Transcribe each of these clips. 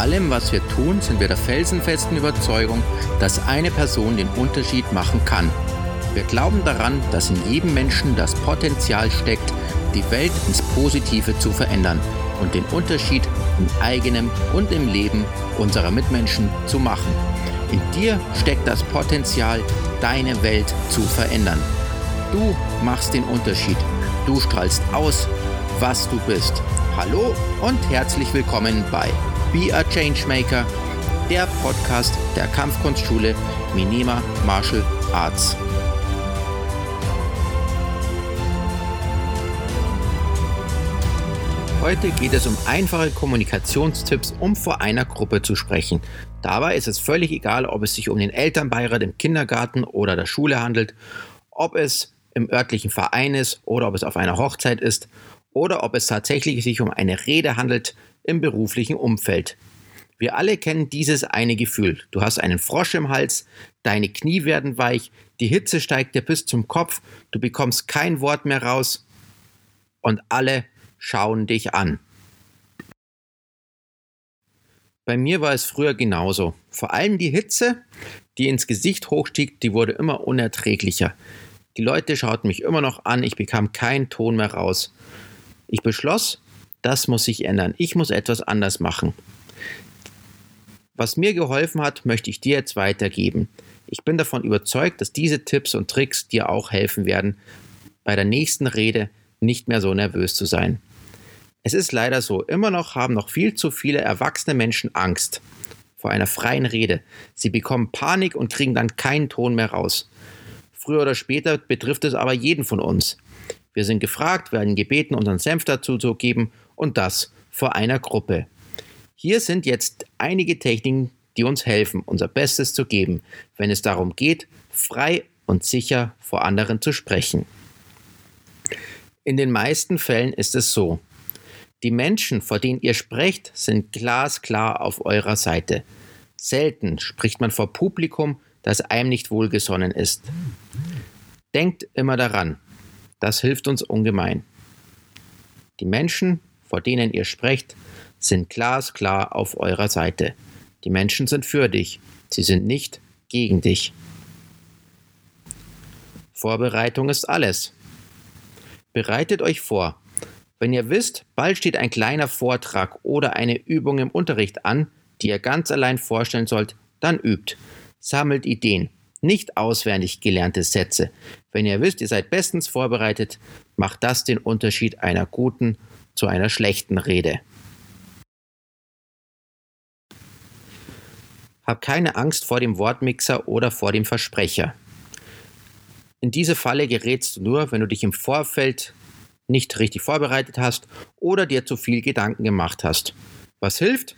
allem, was wir tun, sind wir der felsenfesten Überzeugung, dass eine Person den Unterschied machen kann. Wir glauben daran, dass in jedem Menschen das Potenzial steckt, die Welt ins Positive zu verändern und den Unterschied im eigenen und im Leben unserer Mitmenschen zu machen. In dir steckt das Potenzial, deine Welt zu verändern. Du machst den Unterschied. Du strahlst aus, was du bist. Hallo und herzlich willkommen bei Be a Changemaker, der Podcast der Kampfkunstschule Minima Martial Arts. Heute geht es um einfache Kommunikationstipps, um vor einer Gruppe zu sprechen. Dabei ist es völlig egal, ob es sich um den Elternbeirat im Kindergarten oder der Schule handelt, ob es im örtlichen Verein ist oder ob es auf einer Hochzeit ist oder ob es tatsächlich sich um eine Rede handelt im beruflichen Umfeld. Wir alle kennen dieses eine Gefühl. Du hast einen Frosch im Hals, deine Knie werden weich, die Hitze steigt dir bis zum Kopf, du bekommst kein Wort mehr raus und alle schauen dich an. Bei mir war es früher genauso. Vor allem die Hitze, die ins Gesicht hochstieg, die wurde immer unerträglicher. Die Leute schauten mich immer noch an, ich bekam keinen Ton mehr raus. Ich beschloss, das muss sich ändern. Ich muss etwas anders machen. Was mir geholfen hat, möchte ich dir jetzt weitergeben. Ich bin davon überzeugt, dass diese Tipps und Tricks dir auch helfen werden, bei der nächsten Rede nicht mehr so nervös zu sein. Es ist leider so, immer noch haben noch viel zu viele erwachsene Menschen Angst vor einer freien Rede. Sie bekommen Panik und kriegen dann keinen Ton mehr raus. Früher oder später betrifft es aber jeden von uns. Wir sind gefragt, werden gebeten, unseren Senf dazu zu geben und das vor einer Gruppe. Hier sind jetzt einige Techniken, die uns helfen, unser Bestes zu geben, wenn es darum geht, frei und sicher vor anderen zu sprechen. In den meisten Fällen ist es so, die Menschen, vor denen ihr sprecht, sind glasklar auf eurer Seite. Selten spricht man vor Publikum, das einem nicht wohlgesonnen ist. Denkt immer daran, das hilft uns ungemein. Die Menschen, vor denen ihr sprecht, sind glasklar auf eurer Seite. Die Menschen sind für dich, sie sind nicht gegen dich. Vorbereitung ist alles. Bereitet euch vor, wenn ihr wisst, bald steht ein kleiner Vortrag oder eine Übung im Unterricht an, die ihr ganz allein vorstellen sollt, dann übt. Sammelt Ideen, nicht auswendig gelernte Sätze. Wenn ihr wisst, ihr seid bestens vorbereitet, macht das den Unterschied einer guten zu einer schlechten Rede. Hab keine Angst vor dem Wortmixer oder vor dem Versprecher. In diese Falle gerätst du nur, wenn du dich im Vorfeld nicht richtig vorbereitet hast oder dir zu viel Gedanken gemacht hast. Was hilft?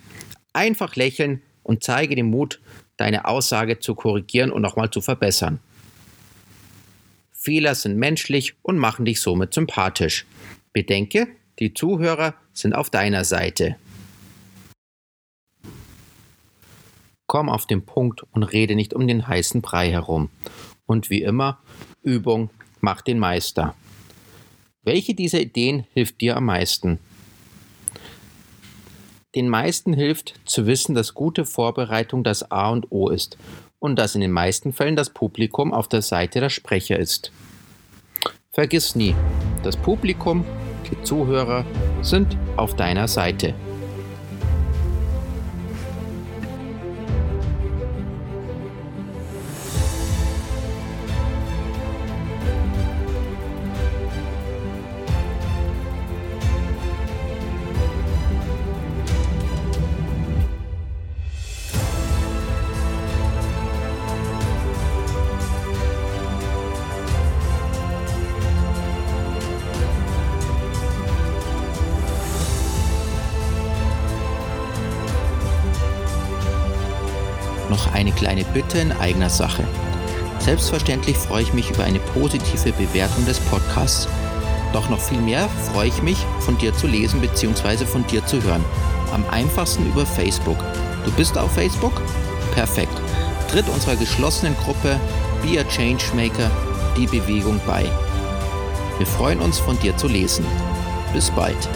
Einfach lächeln und zeige den Mut, deine Aussage zu korrigieren und nochmal zu verbessern. Fehler sind menschlich und machen dich somit sympathisch. Bedenke, die Zuhörer sind auf deiner Seite. Komm auf den Punkt und rede nicht um den heißen Brei herum. Und wie immer, Übung macht den Meister. Welche dieser Ideen hilft dir am meisten? Den meisten hilft zu wissen, dass gute Vorbereitung das A und O ist und dass in den meisten Fällen das Publikum auf der Seite der Sprecher ist. Vergiss nie, das Publikum, die Zuhörer sind auf deiner Seite. Noch eine kleine Bitte in eigener Sache. Selbstverständlich freue ich mich über eine positive Bewertung des Podcasts. Doch noch viel mehr freue ich mich, von dir zu lesen bzw. von dir zu hören. Am einfachsten über Facebook. Du bist auf Facebook? Perfekt. Tritt unserer geschlossenen Gruppe Be a Changemaker die Bewegung bei. Wir freuen uns, von dir zu lesen. Bis bald.